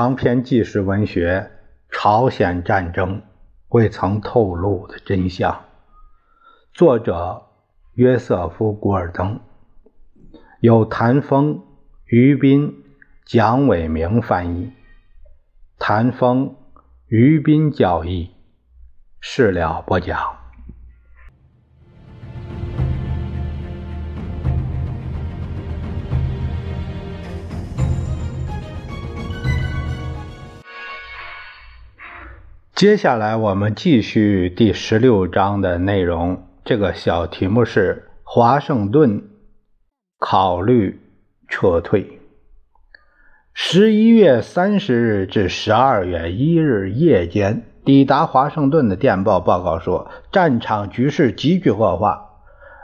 长篇纪实文学《朝鲜战争未曾透露的真相》，作者约瑟夫·古尔登，由谭峰、于斌、蒋伟明翻译，谭峰、于斌教译，事了不讲。接下来我们继续第十六章的内容。这个小题目是华盛顿考虑撤退。十一月三十日至十二月一日夜间，抵达华盛顿的电报报告说，战场局势急剧恶化。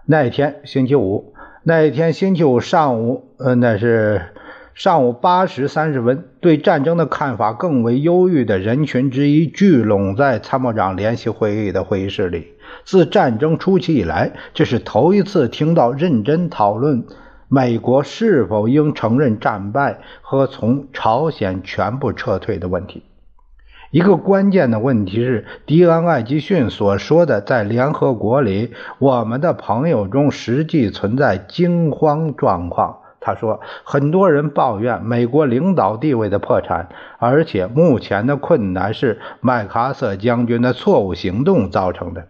那一天星期五，那一天星期五上午，呃，那是。上午八时三十分，对战争的看法更为忧郁的人群之一聚拢在参谋长联席会议的会议室里。自战争初期以来，这是头一次听到认真讨论美国是否应承认战败和从朝鲜全部撤退的问题。一个关键的问题是，迪安·艾吉逊所说的，在联合国里，我们的朋友中实际存在惊慌状况。他说：“很多人抱怨美国领导地位的破产，而且目前的困难是麦克阿瑟将军的错误行动造成的。”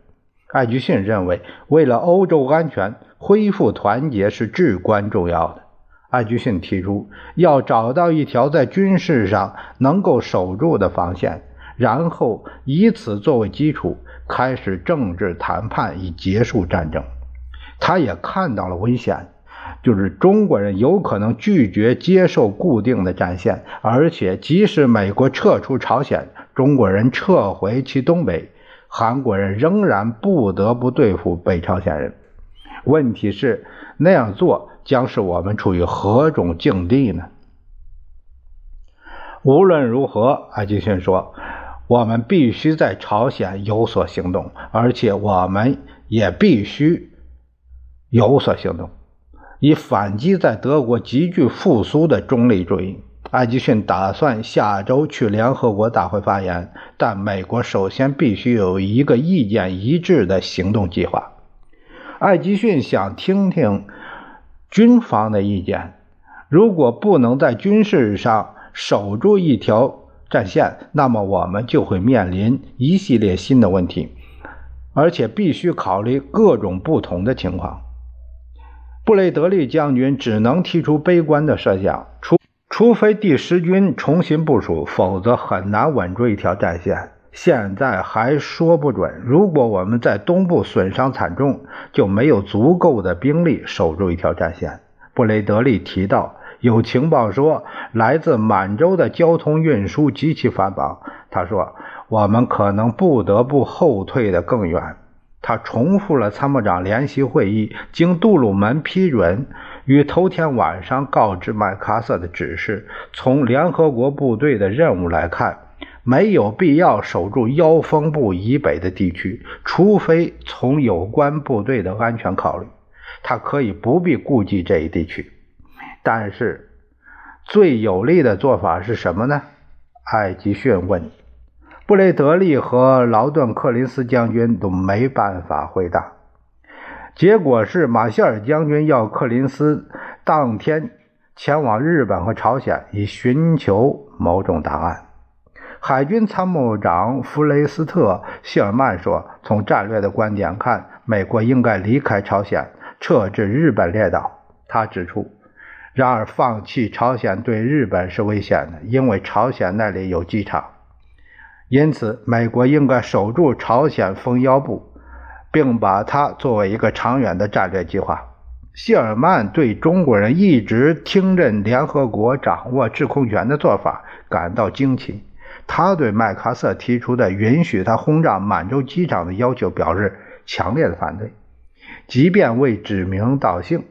艾吉逊认为，为了欧洲安全，恢复团结是至关重要的。艾吉逊提出，要找到一条在军事上能够守住的防线，然后以此作为基础，开始政治谈判以结束战争。他也看到了危险。就是中国人有可能拒绝接受固定的战线，而且即使美国撤出朝鲜，中国人撤回其东北，韩国人仍然不得不对付北朝鲜人。问题是那样做将使我们处于何种境地呢？无论如何，艾吉逊说，我们必须在朝鲜有所行动，而且我们也必须有所行动。以反击在德国急剧复苏的中立主义。艾吉逊打算下周去联合国大会发言，但美国首先必须有一个意见一致的行动计划。艾吉逊想听听军方的意见。如果不能在军事上守住一条战线，那么我们就会面临一系列新的问题，而且必须考虑各种不同的情况。布雷德利将军只能提出悲观的设想，除除非第十军重新部署，否则很难稳住一条战线。现在还说不准。如果我们在东部损伤惨重，就没有足够的兵力守住一条战线。布雷德利提到，有情报说来自满洲的交通运输极其繁忙。他说，我们可能不得不后退得更远。他重复了参谋长联席会议经杜鲁门批准于头天晚上告知麦克阿瑟的指示。从联合国部队的任务来看，没有必要守住腰峰部以北的地区，除非从有关部队的安全考虑，他可以不必顾及这一地区。但是，最有利的做法是什么呢？艾吉逊问。布雷德利和劳顿·克林斯将军都没办法回答。结果是，马歇尔将军要克林斯当天前往日本和朝鲜，以寻求某种答案。海军参谋长弗雷斯特·谢尔曼说：“从战略的观点看，美国应该离开朝鲜，撤至日本列岛。”他指出，然而放弃朝鲜对日本是危险的，因为朝鲜那里有机场。因此，美国应该守住朝鲜封腰部，并把它作为一个长远的战略计划。谢尔曼对中国人一直听任联合国掌握制空权的做法感到惊奇。他对麦克阿瑟提出的允许他轰炸满洲机场的要求表示强烈的反对，即便未指名道姓。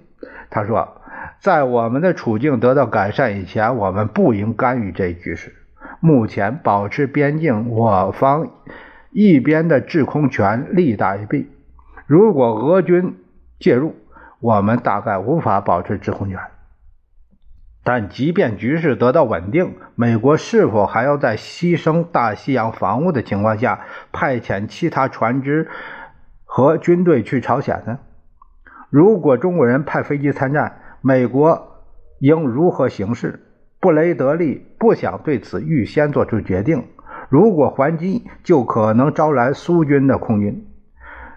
他说：“在我们的处境得到改善以前，我们不应干预这一局势。”目前保持边境我方一边的制空权利大于弊。如果俄军介入，我们大概无法保持制空权。但即便局势得到稳定，美国是否还要在牺牲大西洋防务的情况下派遣其他船只和军队去朝鲜呢？如果中国人派飞机参战，美国应如何行事？布雷德利不想对此预先做出决定。如果还击，就可能招来苏军的空军。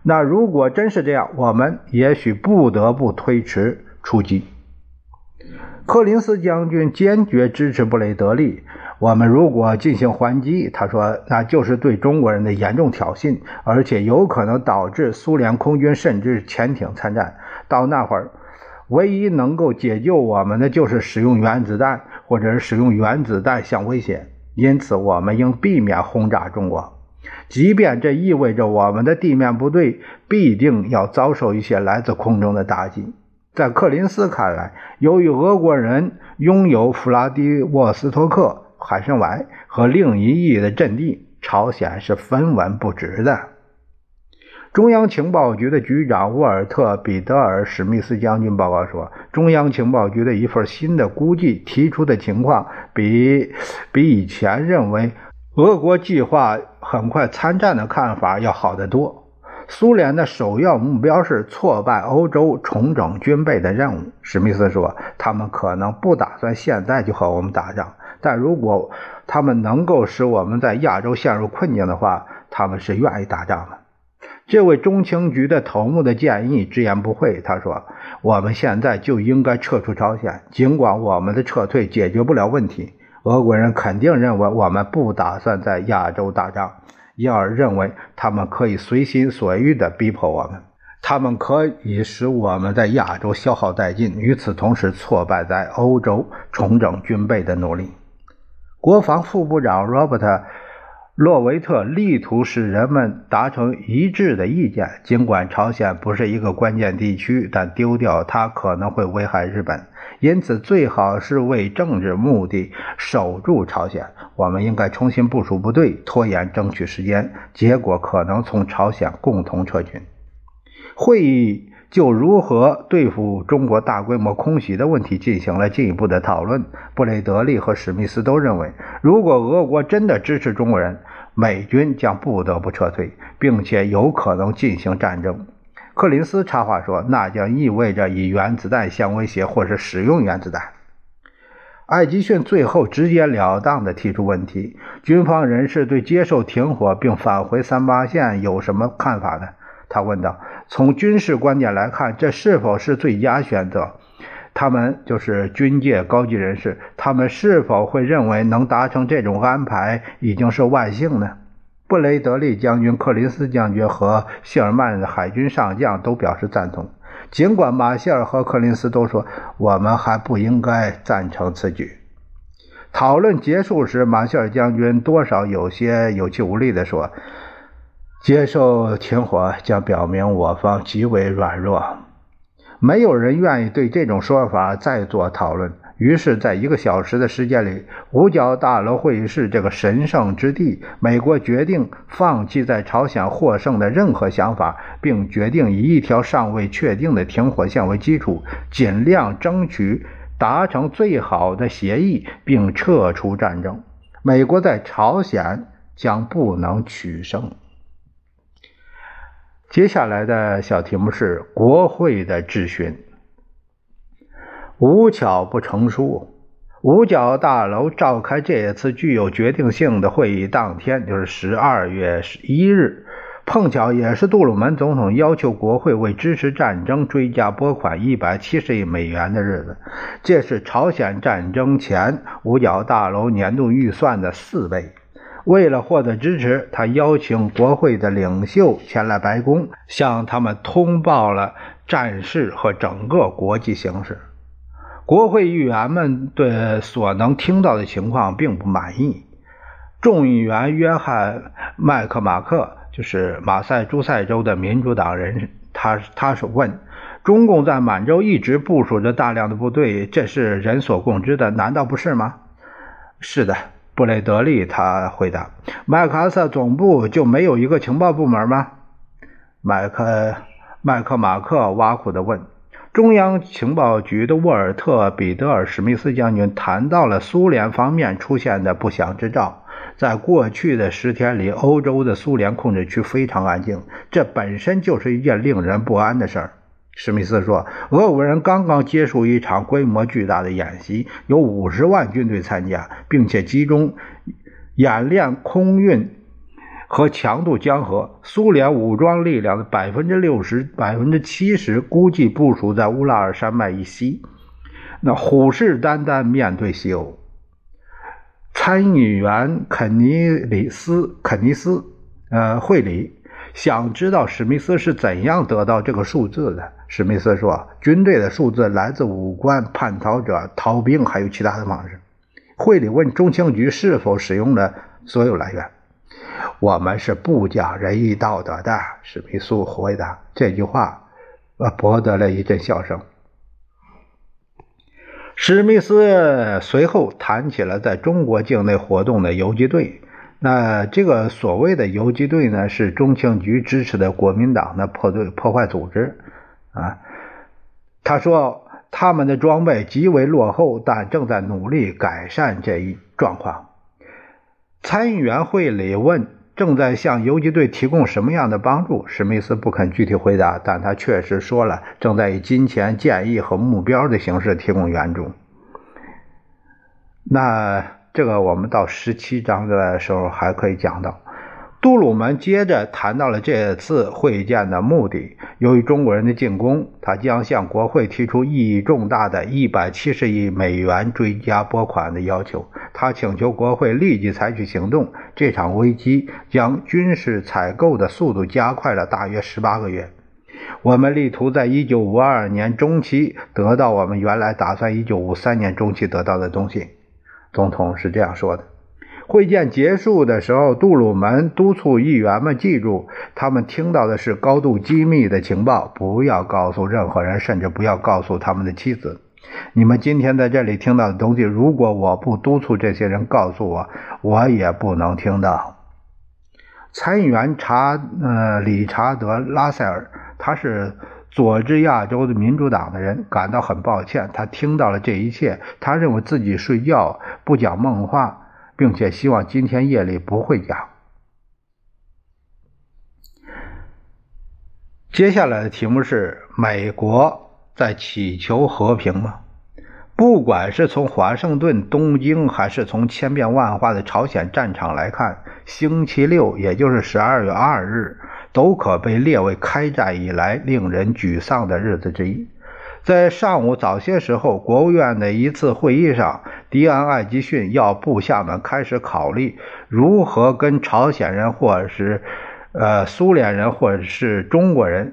那如果真是这样，我们也许不得不推迟出击。柯林斯将军坚决支持布雷德利。我们如果进行还击，他说，那就是对中国人的严重挑衅，而且有可能导致苏联空军甚至潜艇参战。到那会儿，唯一能够解救我们的就是使用原子弹，或者是使用原子弹相威胁。因此，我们应避免轰炸中国，即便这意味着我们的地面部队必定要遭受一些来自空中的打击。在克林斯看来，由于俄国人拥有弗拉迪沃斯托克、海参崴和另一翼的阵地，朝鲜是分文不值的。中央情报局的局长沃尔特·彼得尔·史密斯将军报告说，中央情报局的一份新的估计提出的情况比比以前认为俄国计划很快参战的看法要好得多。苏联的首要目标是挫败欧洲重整军备的任务。史密斯说：“他们可能不打算现在就和我们打仗，但如果他们能够使我们在亚洲陷入困境的话，他们是愿意打仗的。”这位中情局的头目的建议直言不讳。他说：“我们现在就应该撤出朝鲜，尽管我们的撤退解决不了问题。俄国人肯定认为我们不打算在亚洲打仗。”因而认为他们可以随心所欲地逼迫我们，他们可以使我们在亚洲消耗殆尽，与此同时挫败在欧洲重整军备的努力。国防副部长 Robert。洛维特力图使人们达成一致的意见。尽管朝鲜不是一个关键地区，但丢掉它可能会危害日本，因此最好是为政治目的守住朝鲜。我们应该重新部署部队，拖延争取时间，结果可能从朝鲜共同撤军。会议。就如何对付中国大规模空袭的问题进行了进一步的讨论。布雷德利和史密斯都认为，如果俄国真的支持中国人，美军将不得不撤退，并且有可能进行战争。柯林斯插话说：“那将意味着以原子弹相威胁，或是使用原子弹。”艾吉逊最后直截了当地提出问题：军方人士对接受停火并返回三八线有什么看法呢？他问道：“从军事观点来看，这是否是最佳选择？他们就是军界高级人士，他们是否会认为能达成这种安排已经是万幸呢？”布雷德利将军、克林斯将军和谢尔曼海军上将都表示赞同，尽管马歇尔和克林斯都说我们还不应该赞成此举。讨论结束时，马歇尔将军多少有些有气无力地说。接受停火将表明我方极为软弱，没有人愿意对这种说法再做讨论。于是，在一个小时的时间里，五角大楼会议室这个神圣之地，美国决定放弃在朝鲜获胜的任何想法，并决定以一条尚未确定的停火线为基础，尽量争取达成最好的协议，并撤出战争。美国在朝鲜将不能取胜。接下来的小题目是国会的质询。无巧不成书，五角大楼召开这次具有决定性的会议当天，就是十二月十一日，碰巧也是杜鲁门总统要求国会为支持战争追加拨款一百七十亿美元的日子。这是朝鲜战争前五角大楼年度预算的四倍。为了获得支持，他邀请国会的领袖前来白宫，向他们通报了战事和整个国际形势。国会议员们对所能听到的情况并不满意。众议员约翰·麦克马克就是马赛诸塞州的民主党人，他他是问：中共在满洲一直部署着大量的部队，这是人所共知的，难道不是吗？是的。布雷德利他回答：“麦克阿瑟总部就没有一个情报部门吗？”麦克麦克马克挖苦地问：“中央情报局的沃尔特·彼得尔·史密斯将军谈到了苏联方面出现的不祥之兆。在过去的十天里，欧洲的苏联控制区非常安静，这本身就是一件令人不安的事儿。史密斯说：“俄国人刚刚结束一场规模巨大的演习，有五十万军队参加，并且集中演练空运。”和强度江河，苏联武装力量的百分之六十、百分之七十估计部署在乌拉尔山脉以西。那虎视眈眈面对西欧。参议员肯尼里斯肯尼斯呃会里想知道史密斯是怎样得到这个数字的。史密斯说：“军队的数字来自武官、叛逃者、逃兵，还有其他的方式。”会里问中情局是否使用了所有来源。我们是不讲仁义道德的，史密斯回答。这句话，呃，博得了一阵笑声。史密斯随后谈起了在中国境内活动的游击队。那这个所谓的游击队呢，是中情局支持的国民党的破队破坏组织。啊，他说他们的装备极为落后，但正在努力改善这一状况。参议员会里问。正在向游击队提供什么样的帮助？史密斯不肯具体回答，但他确实说了，正在以金钱、建议和目标的形式提供援助。那这个我们到十七章的时候还可以讲到。杜鲁门接着谈到了这次会见的目的。由于中国人的进攻，他将向国会提出意义重大的170亿美元追加拨款的要求。他请求国会立即采取行动。这场危机将军事采购的速度加快了大约18个月。我们力图在1952年中期得到我们原来打算1953年中期得到的东西。总统是这样说的。会见结束的时候，杜鲁门督促议员们记住，他们听到的是高度机密的情报，不要告诉任何人，甚至不要告诉他们的妻子。你们今天在这里听到的东西，如果我不督促这些人告诉我，我也不能听到。参议员查呃理查德拉塞尔，他是佐治亚州的民主党的人，感到很抱歉，他听到了这一切，他认为自己睡觉不讲梦话。并且希望今天夜里不会讲。接下来的题目是：美国在祈求和平吗？不管是从华盛顿、东京，还是从千变万化的朝鲜战场来看，星期六，也就是十二月二日，都可被列为开战以来令人沮丧的日子之一。在上午早些时候，国务院的一次会议上，迪安·艾吉逊要部下们开始考虑如何跟朝鲜人，或者是呃苏联人，或者是中国人，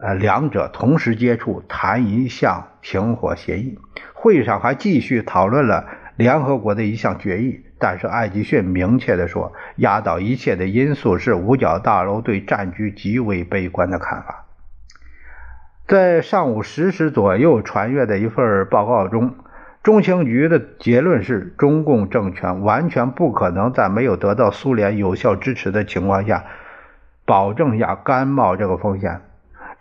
呃两者同时接触，谈一项停火协议。会上还继续讨论了联合国的一项决议，但是艾吉逊明确地说，压倒一切的因素是五角大楼对战局极为悲观的看法。在上午十时左右传阅的一份报告中，中情局的结论是：中共政权完全不可能在没有得到苏联有效支持的情况下，保证下甘冒这个风险。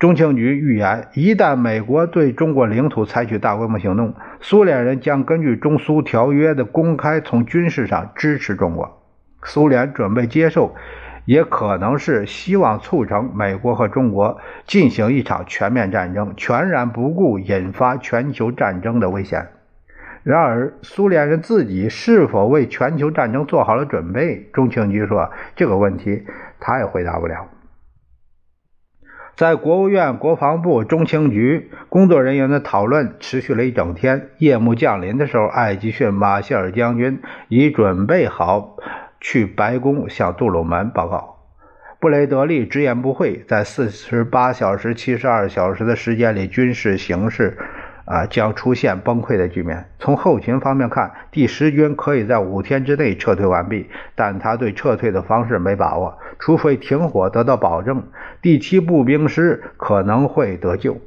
中情局预言，一旦美国对中国领土采取大规模行动，苏联人将根据中苏条约的公开从军事上支持中国。苏联准备接受。也可能是希望促成美国和中国进行一场全面战争，全然不顾引发全球战争的危险。然而，苏联人自己是否为全球战争做好了准备？中情局说这个问题他也回答不了。在国务院国防部中情局工作人员的讨论持续了一整天。夜幕降临的时候，艾吉逊·马歇尔将军已准备好。去白宫向杜鲁门报告。布雷德利直言不讳，在四十八小时、七十二小时的时间里，军事形势啊将出现崩溃的局面。从后勤方面看，第十军可以在五天之内撤退完毕，但他对撤退的方式没把握。除非停火得到保证，第七步兵师可能会得救。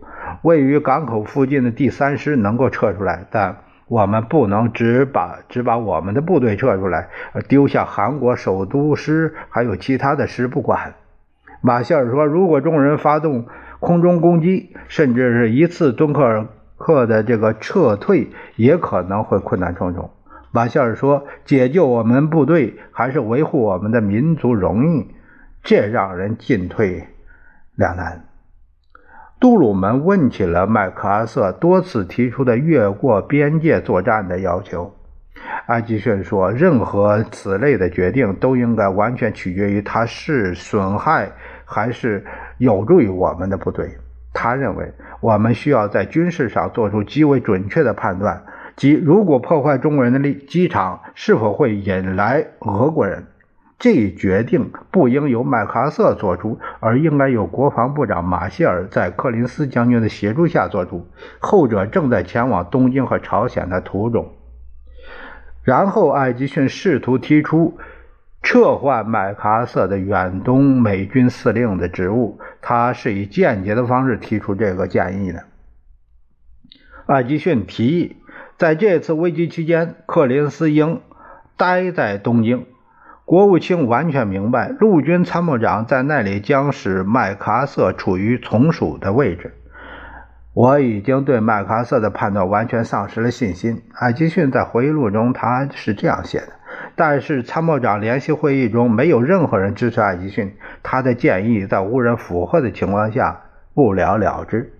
位于港口附近的第三师能够撤出来，但。我们不能只把只把我们的部队撤出来，而丢下韩国首都师还有其他的师不管。马歇尔说：“如果众人发动空中攻击，甚至是一次敦刻尔克的这个撤退也可能会困难重重。马歇尔说：“解救我们部队，还是维护我们的民族荣誉，这让人进退两难。”杜鲁门问起了麦克阿瑟多次提出的越过边界作战的要求。艾吉逊说：“任何此类的决定都应该完全取决于他是损害还是有助于我们的部队。他认为我们需要在军事上做出极为准确的判断。”即如果破坏中国人的机机场，是否会引来俄国人？这一决定不应由麦克阿瑟做出，而应该由国防部长马歇尔在柯林斯将军的协助下做出。后者正在前往东京和朝鲜的途中。然后，艾吉逊试图提出撤换麦克阿瑟的远东美军司令的职务。他是以间接的方式提出这个建议的。艾吉逊提议。在这次危机期间，克林斯应待在东京。国务卿完全明白，陆军参谋长在那里将使麦克阿瑟处于从属的位置。我已经对麦克阿瑟的判断完全丧失了信心。艾吉逊在回忆录中他是这样写的：但是参谋长联席会议中没有任何人支持艾吉逊，他的建议在无人附和的情况下不了了之。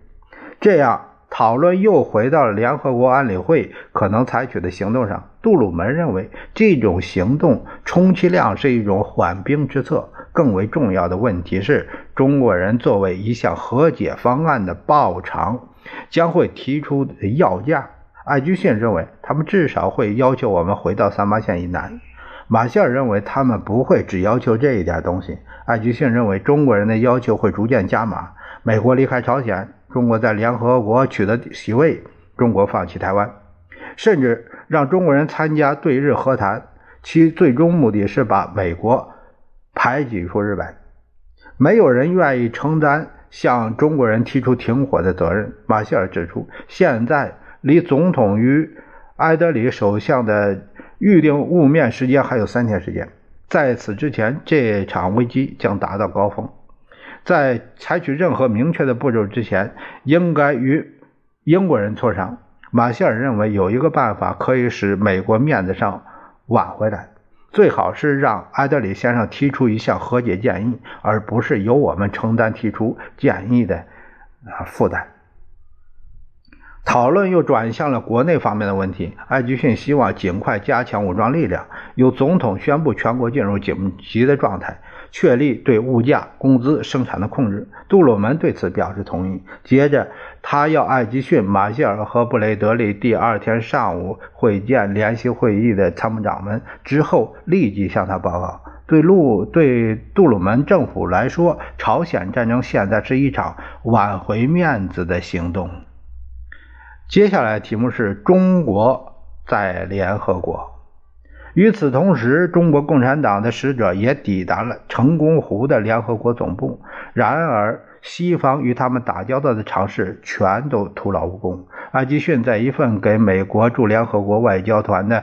这样。讨论又回到了联合国安理会可能采取的行动上。杜鲁门认为，这种行动充其量是一种缓兵之策。更为重要的问题是，中国人作为一项和解方案的报偿，将会提出要价。艾居逊认为，他们至少会要求我们回到三八线以南。马歇尔认为，他们不会只要求这一点东西。艾居逊认为，中国人的要求会逐渐加码。美国离开朝鲜。中国在联合国取得席位，中国放弃台湾，甚至让中国人参加对日和谈，其最终目的是把美国排挤出日本。没有人愿意承担向中国人提出停火的责任。马歇尔指出，现在离总统与埃德里首相的预定晤面时间还有三天时间，在此之前，这场危机将达到高峰。在采取任何明确的步骤之前，应该与英国人磋商。马歇尔认为有一个办法可以使美国面子上挽回来，最好是让埃德里先生提出一项和解建议，而不是由我们承担提出建议的啊负担。讨论又转向了国内方面的问题。艾吉逊希望尽快加强武装力量，由总统宣布全国进入紧急的状态。确立对物价、工资、生产的控制。杜鲁门对此表示同意。接着，他要艾吉逊、马歇尔和布雷德利第二天上午会见联席会议的参谋长们，之后立即向他报告。对陆对杜鲁门政府来说，朝鲜战争现在是一场挽回面子的行动。接下来题目是中国在联合国。与此同时，中国共产党的使者也抵达了成功湖的联合国总部。然而，西方与他们打交道的尝试全都徒劳无功。艾吉逊在一份给美国驻联合国外交团的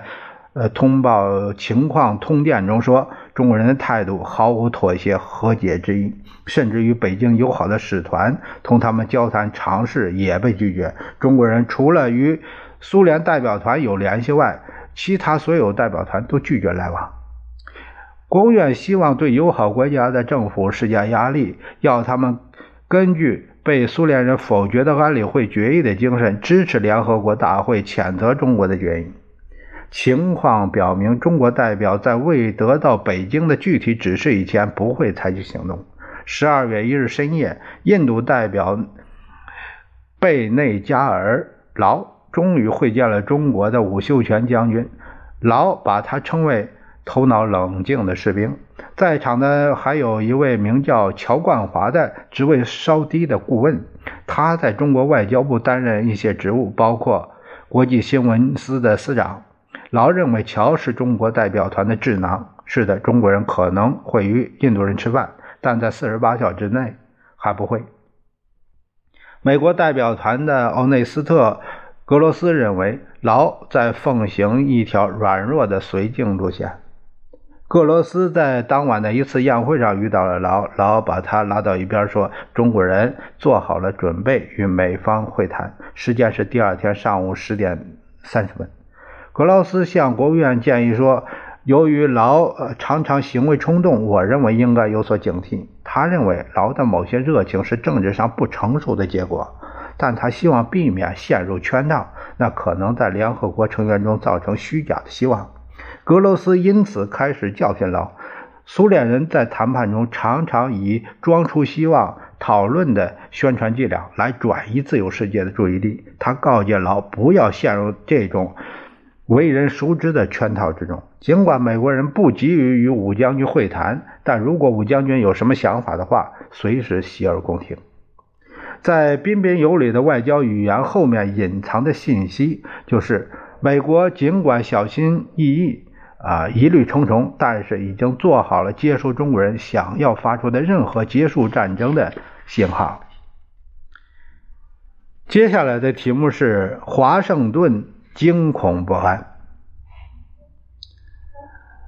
呃通报情况通电中说：“中国人的态度毫无妥协和解之意，甚至与北京友好的使团同他们交谈尝试也被拒绝。中国人除了与苏联代表团有联系外，”其他所有代表团都拒绝来往。国务院希望对友好国家的政府施加压力，要他们根据被苏联人否决的安理会决议的精神，支持联合国大会谴责中国的决议。情况表明，中国代表在未得到北京的具体指示以前，不会采取行动。十二月一日深夜，印度代表贝内加尔劳。终于会见了中国的伍秀全将军，劳把他称为头脑冷静的士兵。在场的还有一位名叫乔冠华的职位稍低的顾问，他在中国外交部担任一些职务，包括国际新闻司的司长。老认为乔是中国代表团的智囊。是的，中国人可能会与印度人吃饭，但在四十八小时之内还不会。美国代表团的欧内斯特。格罗斯认为，劳在奉行一条软弱的绥靖路线。格罗斯在当晚的一次宴会上遇到了劳，劳把他拉到一边说：“中国人做好了准备与美方会谈，时间是第二天上午十点三十分。”格劳斯向国务院建议说：“由于劳常常行为冲动，我认为应该有所警惕。他认为劳的某些热情是政治上不成熟的结果，但他希望避免陷入圈套，那可能在联合国成员中造成虚假的希望。”格罗斯因此开始教训劳。苏联人在谈判中常常以装出希望、讨论的宣传伎俩来转移自由世界的注意力。他告诫劳不要陷入这种为人熟知的圈套之中。尽管美国人不急于与武将军会谈，但如果武将军有什么想法的话，随时洗耳恭听。在彬彬有礼的外交语言后面隐藏的信息，就是美国尽管小心翼翼。啊，疑虑重重，但是已经做好了接收中国人想要发出的任何结束战争的信号。接下来的题目是华盛顿惊恐不安。《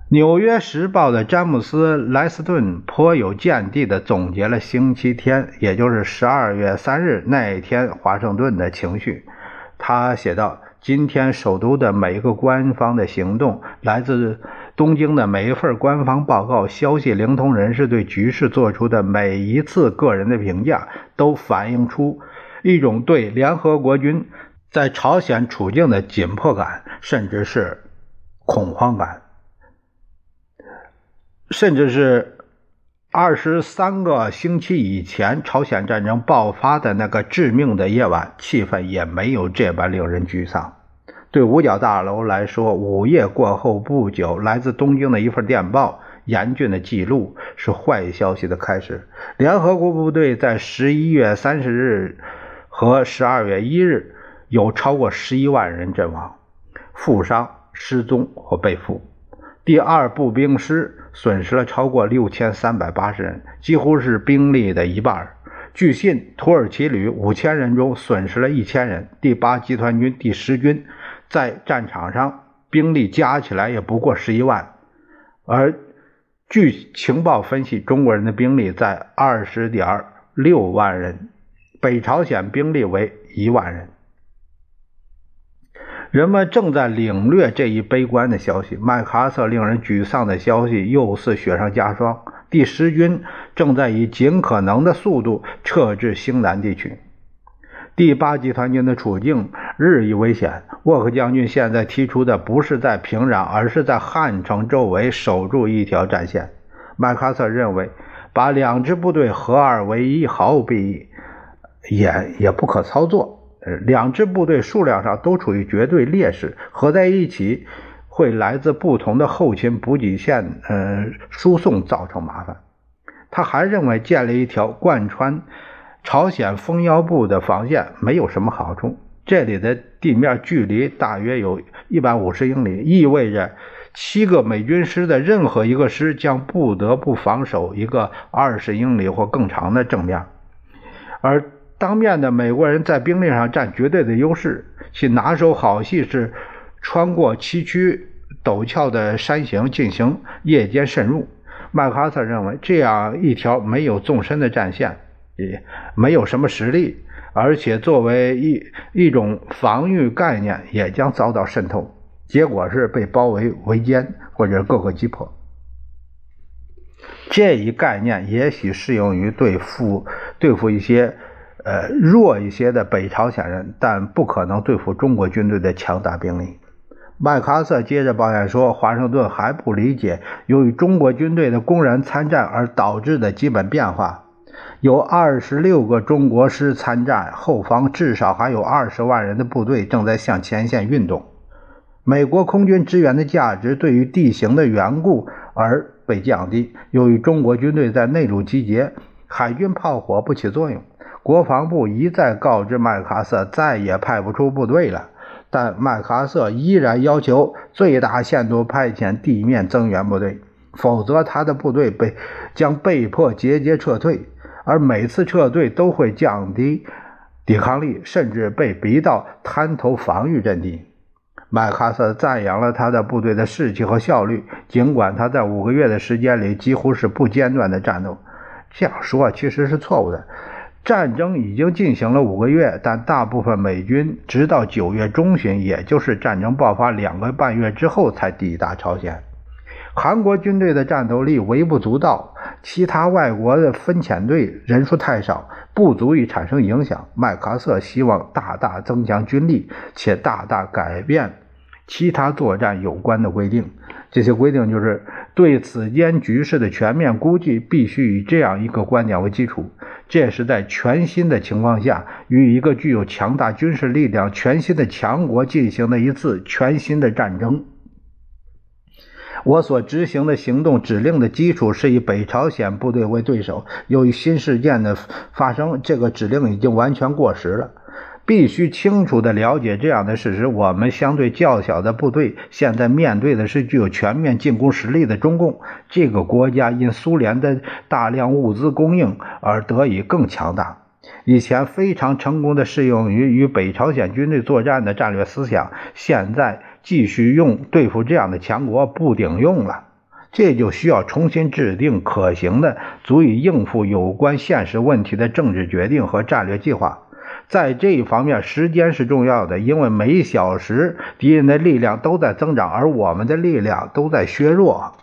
纽约时报》的詹姆斯·莱斯顿颇有见地地总结了星期天，也就是十二月三日那一天华盛顿的情绪。他写道。今天首都的每一个官方的行动，来自东京的每一份官方报告、消息灵通人士对局势做出的每一次个人的评价，都反映出一种对联合国军在朝鲜处境的紧迫感，甚至是恐慌感，甚至是。二十三个星期以前，朝鲜战争爆发的那个致命的夜晚，气氛也没有这般令人沮丧。对五角大楼来说，午夜过后不久，来自东京的一份电报，严峻的记录是坏消息的开始。联合国部队在十一月三十日和十二月一日有超过十一万人阵亡、负伤、失踪或被俘。第二步兵师。损失了超过六千三百八十人，几乎是兵力的一半。据信，土耳其旅五千人中损失了一千人。第八集团军第十军在战场上兵力加起来也不过十一万，而据情报分析，中国人的兵力在二十点六万人，北朝鲜兵力为一万人。人们正在领略这一悲观的消息。麦克阿瑟令人沮丧的消息又似雪上加霜。第十军正在以尽可能的速度撤至兴南地区。第八集团军的处境日益危险。沃克将军现在提出的不是在平壤，而是在汉城周围守住一条战线。麦克阿瑟认为，把两支部队合二为一毫无裨益，也也不可操作。两支部队数量上都处于绝对劣势，合在一起会来自不同的后勤补给线呃输送造成麻烦。他还认为建立一条贯穿朝鲜蜂腰部的防线没有什么好处。这里的地面距离大约有一百五十英里，意味着七个美军师的任何一个师将不得不防守一个二十英里或更长的正面，而。当面的美国人在兵力上占绝对的优势，其拿手好戏是穿过崎岖陡峭的山形进行夜间渗入。麦克阿瑟认为，这样一条没有纵深的战线，也没有什么实力，而且作为一一种防御概念，也将遭到渗透，结果是被包围围歼或者各个击破。这一概念也许适用于对付对付一些。呃，弱一些的北朝鲜人，但不可能对付中国军队的强大兵力。麦克阿瑟接着抱怨说，华盛顿还不理解由于中国军队的公然参战而导致的基本变化。有二十六个中国师参战，后方至少还有二十万人的部队正在向前线运动。美国空军支援的价值对于地形的缘故而被降低。由于中国军队在内陆集结，海军炮火不起作用。国防部一再告知麦克阿瑟再也派不出部队了，但麦克阿瑟依然要求最大限度派遣地面增援部队，否则他的部队被将被迫节节撤退，而每次撤退都会降低抵抗力，甚至被逼到滩头防御阵地。麦克阿瑟赞扬了他的部队的士气和效率，尽管他在五个月的时间里几乎是不间断的战斗。这样说其实是错误的。战争已经进行了五个月，但大部分美军直到九月中旬，也就是战争爆发两个半月之后才抵达朝鲜。韩国军队的战斗力微不足道，其他外国的分遣队人数太少，不足以产生影响。麦克阿瑟希望大大增强军力，且大大改变其他作战有关的规定。这些规定就是对此间局势的全面估计，必须以这样一个观点为基础。这也是在全新的情况下，与一个具有强大军事力量、全新的强国进行的一次全新的战争。我所执行的行动指令的基础是以北朝鲜部队为对手。由于新事件的发生，这个指令已经完全过时了。必须清楚地了解这样的事实：我们相对较小的部队，现在面对的是具有全面进攻实力的中共。这个国家因苏联的大量物资供应而得以更强大。以前非常成功的适用于与北朝鲜军队作战的战略思想，现在继续用对付这样的强国不顶用了。这就需要重新制定可行的、足以应付有关现实问题的政治决定和战略计划。在这一方面，时间是重要的，因为每小时敌人的力量都在增长，而我们的力量都在削弱。